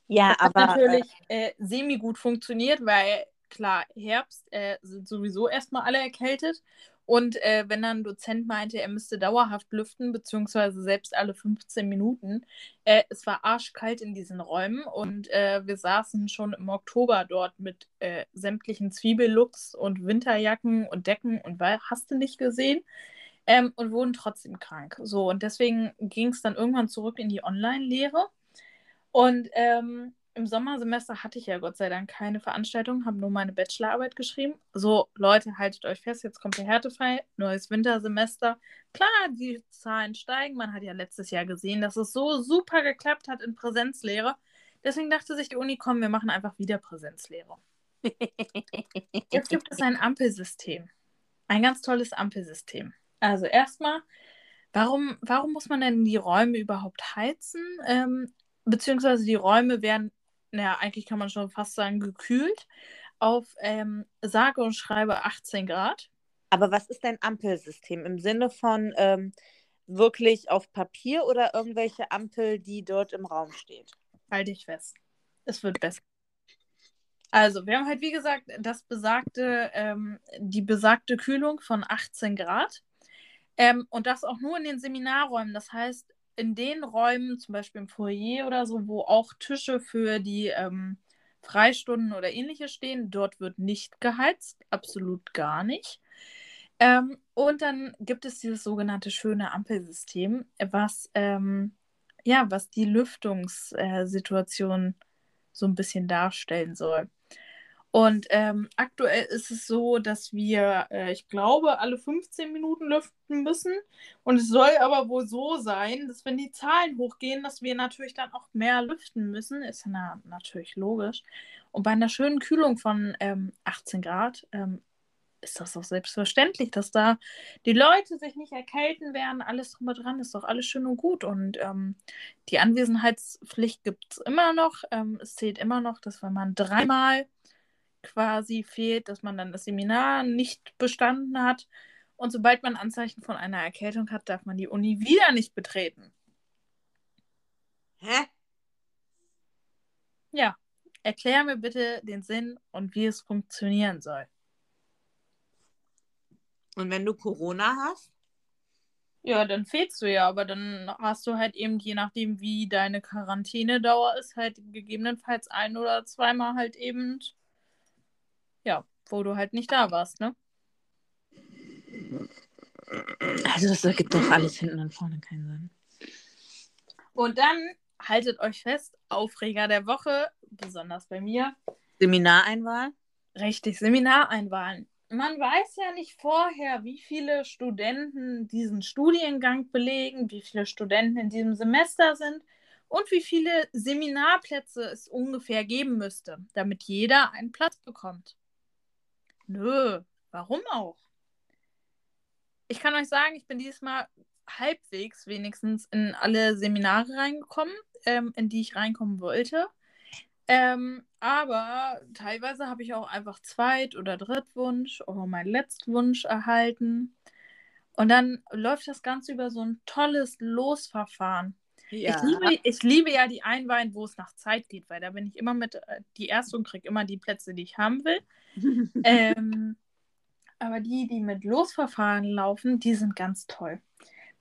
Ja, das aber. Hat natürlich äh, semi-gut funktioniert, weil klar, Herbst äh, sind sowieso erstmal alle erkältet. Und äh, wenn dann ein Dozent meinte, er müsste dauerhaft lüften, beziehungsweise selbst alle 15 Minuten, äh, es war arschkalt in diesen Räumen und äh, wir saßen schon im Oktober dort mit äh, sämtlichen Zwiebellooks und Winterjacken und Decken und hast du nicht gesehen ähm, und wurden trotzdem krank. So, und deswegen ging es dann irgendwann zurück in die Online-Lehre. Und ähm, im Sommersemester hatte ich ja Gott sei Dank keine Veranstaltung, habe nur meine Bachelorarbeit geschrieben. So, Leute, haltet euch fest, jetzt kommt der Härtefall, neues Wintersemester. Klar, die Zahlen steigen. Man hat ja letztes Jahr gesehen, dass es so super geklappt hat in Präsenzlehre. Deswegen dachte sich die Uni, komm, wir machen einfach wieder Präsenzlehre. Jetzt gibt es ein Ampelsystem. Ein ganz tolles Ampelsystem. Also erstmal, warum, warum muss man denn die Räume überhaupt heizen? Ähm, beziehungsweise die Räume werden naja, eigentlich kann man schon fast sagen, gekühlt auf ähm, sage und schreibe 18 Grad. Aber was ist dein Ampelsystem im Sinne von ähm, wirklich auf Papier oder irgendwelche Ampel, die dort im Raum steht? Halte ich fest. Es wird besser. Also, wir haben halt, wie gesagt, das besagte, ähm, die besagte Kühlung von 18 Grad. Ähm, und das auch nur in den Seminarräumen. Das heißt, in den Räumen, zum Beispiel im Foyer oder so, wo auch Tische für die ähm, Freistunden oder ähnliches stehen, dort wird nicht geheizt, absolut gar nicht. Ähm, und dann gibt es dieses sogenannte schöne Ampelsystem, was, ähm, ja, was die Lüftungssituation so ein bisschen darstellen soll. Und ähm, aktuell ist es so, dass wir, äh, ich glaube, alle 15 Minuten lüften müssen. Und es soll aber wohl so sein, dass wenn die Zahlen hochgehen, dass wir natürlich dann auch mehr lüften müssen. Ist na, natürlich logisch. Und bei einer schönen Kühlung von ähm, 18 Grad ähm, ist das doch selbstverständlich, dass da die Leute sich nicht erkälten werden. Alles und dran ist doch alles schön und gut. Und ähm, die Anwesenheitspflicht gibt es immer noch. Ähm, es zählt immer noch, dass wenn man dreimal quasi fehlt, dass man dann das Seminar nicht bestanden hat. Und sobald man Anzeichen von einer Erkältung hat, darf man die Uni wieder nicht betreten. Hä? Ja, erklär mir bitte den Sinn und wie es funktionieren soll. Und wenn du Corona hast? Ja, dann fehlst du ja, aber dann hast du halt eben, je nachdem, wie deine Quarantänedauer ist, halt gegebenenfalls ein oder zweimal halt eben, ja, wo du halt nicht da warst, ne? Also das ergibt doch alles hinten und vorne keinen Sinn. Und dann haltet euch fest, Aufreger der Woche, besonders bei mir. Seminareinwahl? Richtig, Seminareinwahlen man weiß ja nicht vorher, wie viele Studenten diesen Studiengang belegen, wie viele Studenten in diesem Semester sind und wie viele Seminarplätze es ungefähr geben müsste, damit jeder einen Platz bekommt. Nö, warum auch? Ich kann euch sagen, ich bin dieses Mal halbwegs wenigstens in alle Seminare reingekommen, ähm, in die ich reinkommen wollte. Ähm, aber teilweise habe ich auch einfach Zweit- oder Drittwunsch oder meinen Letztwunsch erhalten. Und dann läuft das Ganze über so ein tolles Losverfahren. Ja. Ich, liebe, ich liebe ja die Einweihen, wo es nach Zeit geht, weil da bin ich immer mit äh, die Erste und kriege immer die Plätze, die ich haben will. ähm, aber die, die mit Losverfahren laufen, die sind ganz toll.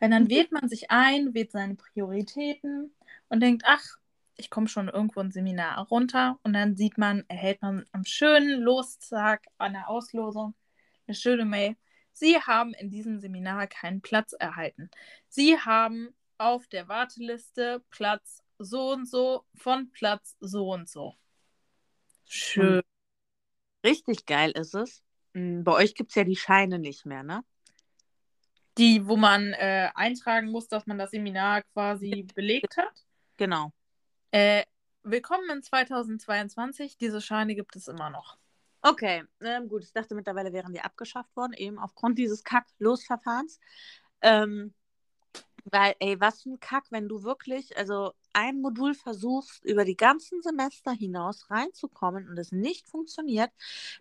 Weil dann wählt man sich ein, wählt seine Prioritäten und denkt, ach, ich komme schon irgendwo ein Seminar runter und dann sieht man, erhält man am schönen Lostag an der Auslosung eine schöne Mail. Sie haben in diesem Seminar keinen Platz erhalten. Sie haben auf der Warteliste Platz so und so von Platz so und so. Schön. Richtig geil ist es. Hm, bei euch gibt es ja die Scheine nicht mehr, ne? Die, wo man äh, eintragen muss, dass man das Seminar quasi belegt hat? Genau. Äh, willkommen in 2022. Diese Scheine gibt es immer noch. Okay, ähm, gut. Ich dachte mittlerweile wären die abgeschafft worden, eben aufgrund dieses Kack-Losverfahrens. Ähm, weil, ey, was für ein Kack, wenn du wirklich, also ein Modul versuchst, über die ganzen Semester hinaus reinzukommen und es nicht funktioniert,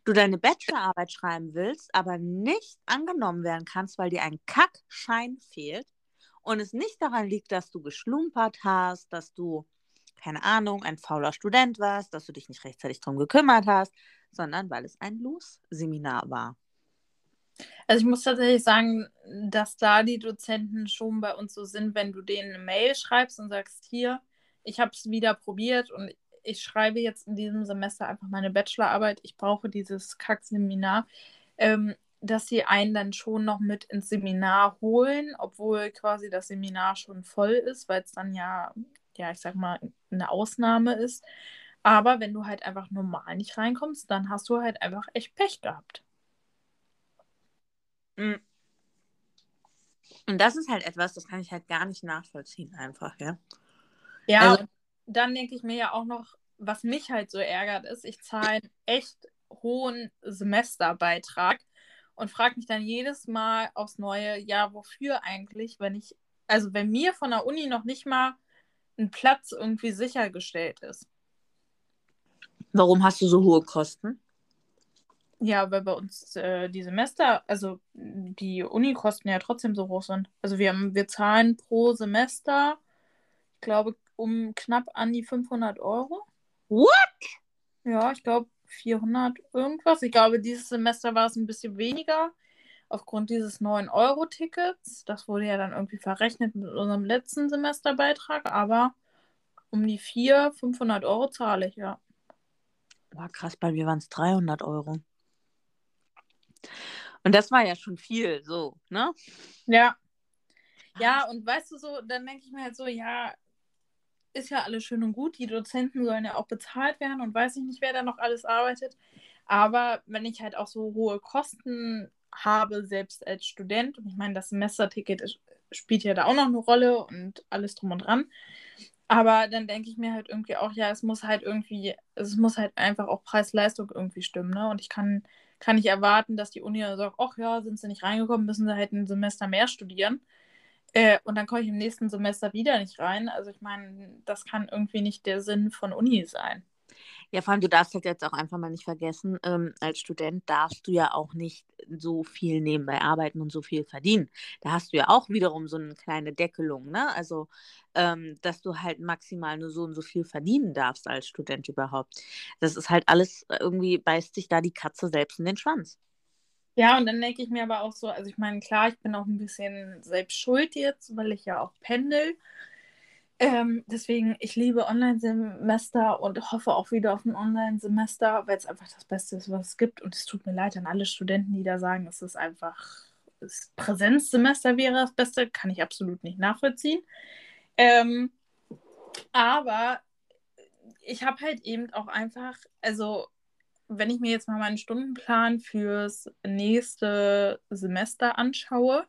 du deine Bachelorarbeit schreiben willst, aber nicht angenommen werden kannst, weil dir ein Kackschein fehlt und es nicht daran liegt, dass du geschlumpert hast, dass du keine Ahnung, ein fauler Student warst, dass du dich nicht rechtzeitig darum gekümmert hast, sondern weil es ein Los-Seminar war. Also ich muss tatsächlich sagen, dass da die Dozenten schon bei uns so sind, wenn du denen eine Mail schreibst und sagst, hier, ich habe es wieder probiert und ich schreibe jetzt in diesem Semester einfach meine Bachelorarbeit, ich brauche dieses Kack-Seminar, ähm, dass sie einen dann schon noch mit ins Seminar holen, obwohl quasi das Seminar schon voll ist, weil es dann ja ja, ich sag mal, eine Ausnahme ist. Aber wenn du halt einfach normal nicht reinkommst, dann hast du halt einfach echt Pech gehabt. Mhm. Und das ist halt etwas, das kann ich halt gar nicht nachvollziehen, einfach, ja. Ja, also, dann denke ich mir ja auch noch, was mich halt so ärgert, ist, ich zahle einen echt hohen Semesterbeitrag und frage mich dann jedes Mal aufs Neue, ja, wofür eigentlich, wenn ich, also wenn mir von der Uni noch nicht mal ein Platz irgendwie sichergestellt ist. Warum hast du so hohe Kosten? Ja, weil bei uns äh, die Semester, also die Unikosten ja trotzdem so hoch sind. Also wir, haben, wir zahlen pro Semester, ich glaube, um knapp an die 500 Euro. What? Ja, ich glaube 400 irgendwas. Ich glaube, dieses Semester war es ein bisschen weniger aufgrund dieses 9-Euro-Tickets. Das wurde ja dann irgendwie verrechnet mit unserem letzten Semesterbeitrag, aber um die 400, 500 Euro zahle ich, ja. War krass, bei mir waren es 300 Euro. Und das war ja schon viel, so, ne? Ja. Ja, und weißt du so, dann denke ich mir halt so, ja, ist ja alles schön und gut. Die Dozenten sollen ja auch bezahlt werden und weiß ich nicht, wer da noch alles arbeitet. Aber wenn ich halt auch so hohe Kosten habe, selbst als Student, und ich meine, das Semesterticket spielt ja da auch noch eine Rolle und alles drum und dran. Aber dann denke ich mir halt irgendwie auch, ja, es muss halt irgendwie, es muss halt einfach auch Preis-Leistung irgendwie stimmen, ne? Und ich kann, kann nicht erwarten, dass die Uni sagt, ach ja, sind sie nicht reingekommen, müssen sie halt ein Semester mehr studieren. Äh, und dann komme ich im nächsten Semester wieder nicht rein. Also ich meine, das kann irgendwie nicht der Sinn von Uni sein. Ja, vor allem, du darfst halt jetzt auch einfach mal nicht vergessen, ähm, als Student darfst du ja auch nicht so viel nebenbei arbeiten und so viel verdienen. Da hast du ja auch wiederum so eine kleine Deckelung, ne? Also, ähm, dass du halt maximal nur so und so viel verdienen darfst als Student überhaupt. Das ist halt alles, äh, irgendwie beißt sich da die Katze selbst in den Schwanz. Ja, und dann denke ich mir aber auch so, also ich meine, klar, ich bin auch ein bisschen selbst schuld jetzt, weil ich ja auch pendel. Ähm, deswegen, ich liebe Online-Semester und hoffe auch wieder auf ein Online-Semester, weil es einfach das Beste ist, was es gibt. Und es tut mir leid an alle Studenten, die da sagen, es ist einfach, das Präsenzsemester wäre das Beste, kann ich absolut nicht nachvollziehen. Ähm, aber ich habe halt eben auch einfach, also wenn ich mir jetzt mal meinen Stundenplan fürs nächste Semester anschaue,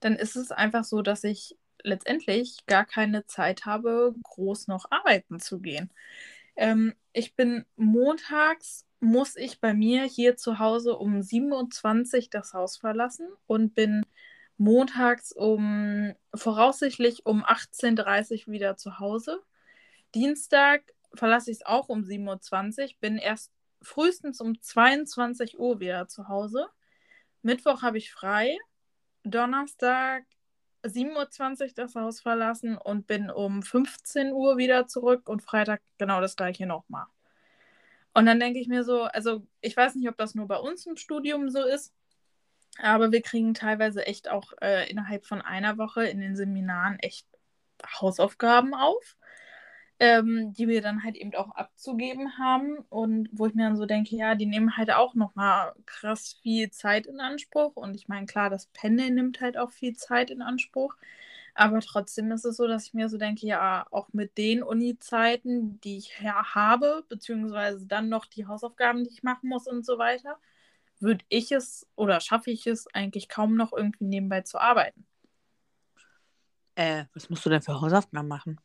dann ist es einfach so, dass ich letztendlich gar keine Zeit habe, groß noch arbeiten zu gehen. Ähm, ich bin montags, muss ich bei mir hier zu Hause um 27 Uhr das Haus verlassen und bin montags um voraussichtlich um 18.30 Uhr wieder zu Hause. Dienstag verlasse ich es auch um 27 Uhr, bin erst frühestens um 22 Uhr wieder zu Hause. Mittwoch habe ich frei. Donnerstag 7.20 Uhr das Haus verlassen und bin um 15 Uhr wieder zurück und Freitag genau das gleiche nochmal. Und dann denke ich mir so, also ich weiß nicht, ob das nur bei uns im Studium so ist, aber wir kriegen teilweise echt auch äh, innerhalb von einer Woche in den Seminaren echt Hausaufgaben auf ähm, die wir dann halt eben auch abzugeben haben und wo ich mir dann so denke, ja, die nehmen halt auch nochmal krass viel Zeit in Anspruch und ich meine, klar, das Pendeln nimmt halt auch viel Zeit in Anspruch, aber trotzdem ist es so, dass ich mir so denke, ja, auch mit den Uni-Zeiten, die ich ja habe, beziehungsweise dann noch die Hausaufgaben, die ich machen muss und so weiter, würde ich es oder schaffe ich es eigentlich kaum noch irgendwie nebenbei zu arbeiten. Äh, was musst du denn für Hausaufgaben machen?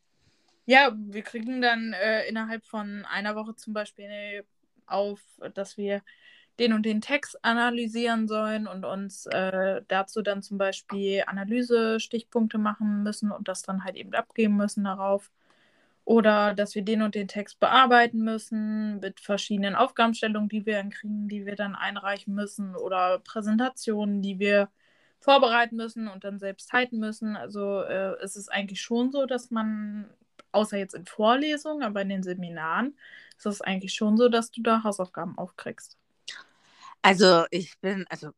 Ja, wir kriegen dann äh, innerhalb von einer Woche zum Beispiel auf, dass wir den und den Text analysieren sollen und uns äh, dazu dann zum Beispiel Analyse-Stichpunkte machen müssen und das dann halt eben abgeben müssen darauf. Oder dass wir den und den Text bearbeiten müssen mit verschiedenen Aufgabenstellungen, die wir dann kriegen, die wir dann einreichen müssen oder Präsentationen, die wir vorbereiten müssen und dann selbst halten müssen. Also äh, es ist eigentlich schon so, dass man außer jetzt in Vorlesungen, aber in den Seminaren ist es eigentlich schon so, dass du da Hausaufgaben aufkriegst. Also ich bin, also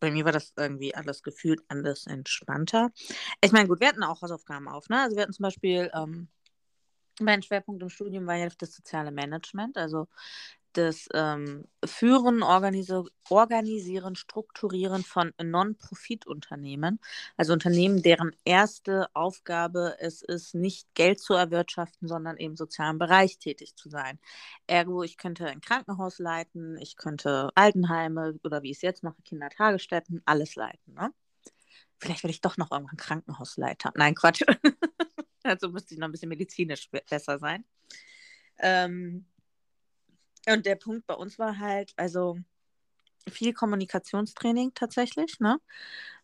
bei mir war das irgendwie alles gefühlt anders entspannter. Ich meine, gut, wir hatten auch Hausaufgaben auf, ne? Also wir hatten zum Beispiel, ähm, mein Schwerpunkt im Studium war ja das soziale Management. Also das ähm, Führen, Organisi Organisieren, Strukturieren von Non-Profit-Unternehmen, also Unternehmen, deren erste Aufgabe es ist, nicht Geld zu erwirtschaften, sondern im sozialen Bereich tätig zu sein. Ergo, ich könnte ein Krankenhaus leiten, ich könnte Altenheime oder wie ich es jetzt mache, Kindertagesstätten, alles leiten. Ne? Vielleicht werde ich doch noch irgendwann Krankenhausleiter. Nein, Quatsch. also müsste ich noch ein bisschen medizinisch besser sein. Ähm, und der Punkt bei uns war halt, also viel Kommunikationstraining tatsächlich, ne?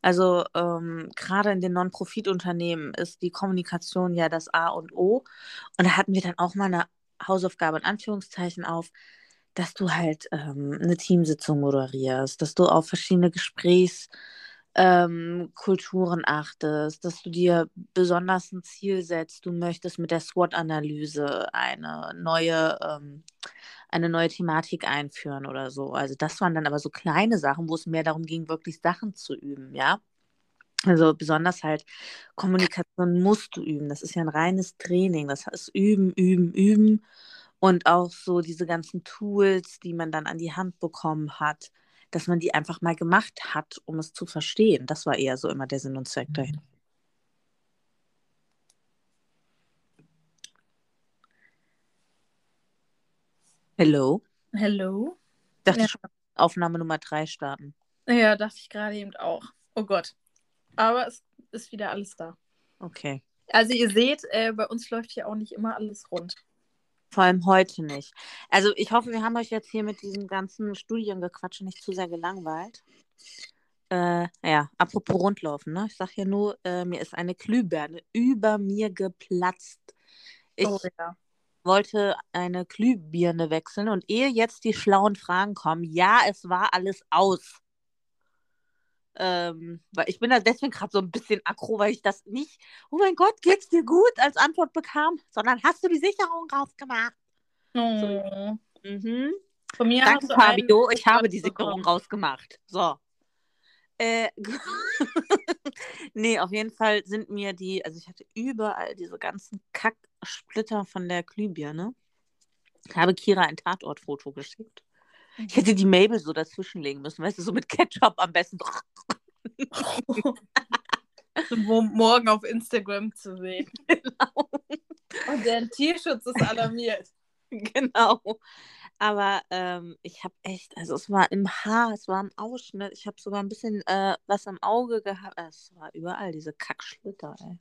Also ähm, gerade in den Non-Profit-Unternehmen ist die Kommunikation ja das A und O. Und da hatten wir dann auch mal eine Hausaufgabe in Anführungszeichen auf, dass du halt ähm, eine Teamsitzung moderierst, dass du auf verschiedene Gesprächs ähm, Kulturen achtest, dass du dir besonders ein Ziel setzt. Du möchtest mit der SWOT-Analyse eine neue, ähm, eine neue Thematik einführen oder so. Also das waren dann aber so kleine Sachen, wo es mehr darum ging, wirklich Sachen zu üben, ja. Also besonders halt Kommunikation musst du üben. Das ist ja ein reines Training. Das heißt üben, üben, üben. Und auch so diese ganzen Tools, die man dann an die Hand bekommen hat dass man die einfach mal gemacht hat, um es zu verstehen. Das war eher so immer der Sinn und Zweck mhm. dahin. Hello. Hello. Dachte ja. schon, Aufnahme Nummer drei starten. Ja, dachte ich gerade eben auch. Oh Gott. Aber es ist wieder alles da. Okay. Also ihr seht, äh, bei uns läuft hier auch nicht immer alles rund. Vor allem heute nicht. Also ich hoffe, wir haben euch jetzt hier mit diesem ganzen Studiengequatsch nicht zu sehr gelangweilt. Äh, ja, apropos Rundlaufen, ne? Ich sag ja nur, äh, mir ist eine Glühbirne über mir geplatzt. Ich oh ja. wollte eine Glühbirne wechseln und ehe jetzt die schlauen Fragen kommen, ja, es war alles aus. Ähm, weil ich bin da deswegen gerade so ein bisschen aggro, weil ich das nicht, oh mein Gott, geht's dir gut, als Antwort bekam, sondern hast du die Sicherung rausgemacht? Oh. Mhm. Von mir Danke, Fabio, ich habe die. Sicherung rausgemacht. So. Äh, nee, auf jeden Fall sind mir die, also ich hatte überall diese ganzen Kacksplitter von der Glühbirne. Ich habe Kira ein Tatortfoto geschickt. Ich hätte die Mabel so dazwischenlegen müssen, weißt du, so mit Ketchup am besten. Mo- morgen auf Instagram zu sehen. genau. Und der Tierschutz ist alarmiert. genau. Aber ähm, ich habe echt, also es war im Haar, es war im Ausschnitt, ich habe sogar ein bisschen äh, was im Auge gehabt. Es war überall diese Kackschlitter, ey.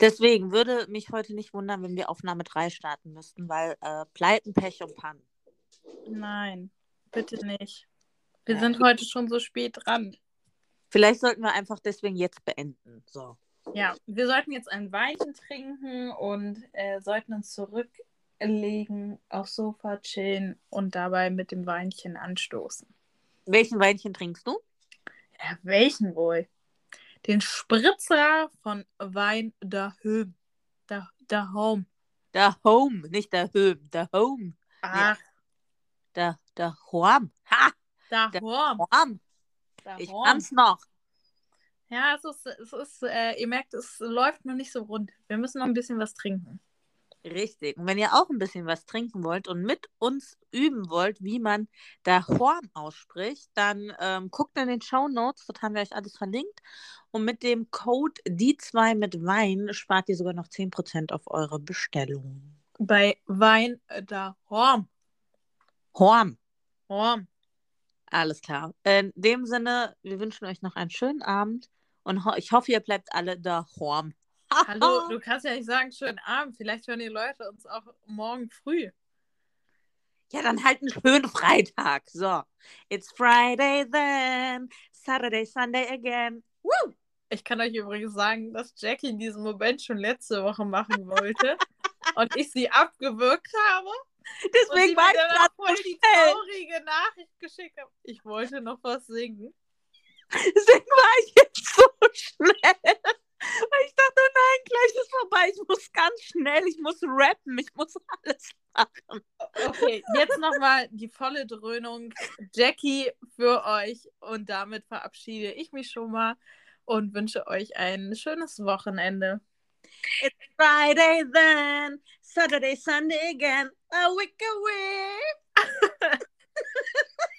Deswegen würde mich heute nicht wundern, wenn wir Aufnahme 3 starten müssten, weil äh, Pleiten, Pech und Pannen. Nein, bitte nicht. Wir Ja. sind heute schon so spät dran. Vielleicht sollten wir einfach deswegen jetzt beenden. So. Ja, wir sollten jetzt ein Weinchen trinken und äh, sollten uns zurücklegen, aufs Sofa chillen und dabei mit dem Weinchen anstoßen. Welchen Weinchen trinkst du? Ja, welchen wohl? Den Spritzer von Wein daheim. Da, daheim. Der Home, nicht der Höhm, der Home. Ach, Der, der Horm. Ha! daheim. Horm. Ich daheim. kann's noch. Ja, es ist, es ist äh, ihr merkt, es läuft noch nicht so rund. Wir müssen noch ein bisschen was trinken. Richtig. Und wenn ihr auch ein bisschen was trinken wollt und mit uns üben wollt, wie man der Horm ausspricht, dann ähm, guckt in den Show Notes, dort haben wir euch alles verlinkt. Und mit dem Code die2 mit Wein spart ihr sogar noch 10% auf eure Bestellung. Bei Wein äh, daheim. Horm. Horm. Alles klar. In dem Sinne, wir wünschen euch noch einen schönen Abend und ho ich hoffe, ihr bleibt alle da Horm. Hallo, du kannst ja nicht sagen, schönen Abend. Vielleicht hören die Leute uns auch morgen früh. Ja, dann halt einen schönen Freitag. So. It's Friday then, Saturday, Sunday again. Woo! Ich kann euch übrigens sagen, dass Jackie diesen Moment schon letzte Woche machen wollte und ich sie abgewürgt habe. Deswegen war ich gerade voll die traurige Nachricht geschickt habe. Ich wollte noch was singen. Deswegen war ich jetzt so schnell. Weil ich dachte, oh nein, gleich ist vorbei. Ich muss ganz schnell, ich muss rappen, ich muss alles machen. Okay, jetzt nochmal die volle Dröhnung. Jackie für euch und damit verabschiede ich mich schon mal und wünsche euch ein schönes Wochenende. It's Friday then, Saturday, Sunday again. a wicka whip.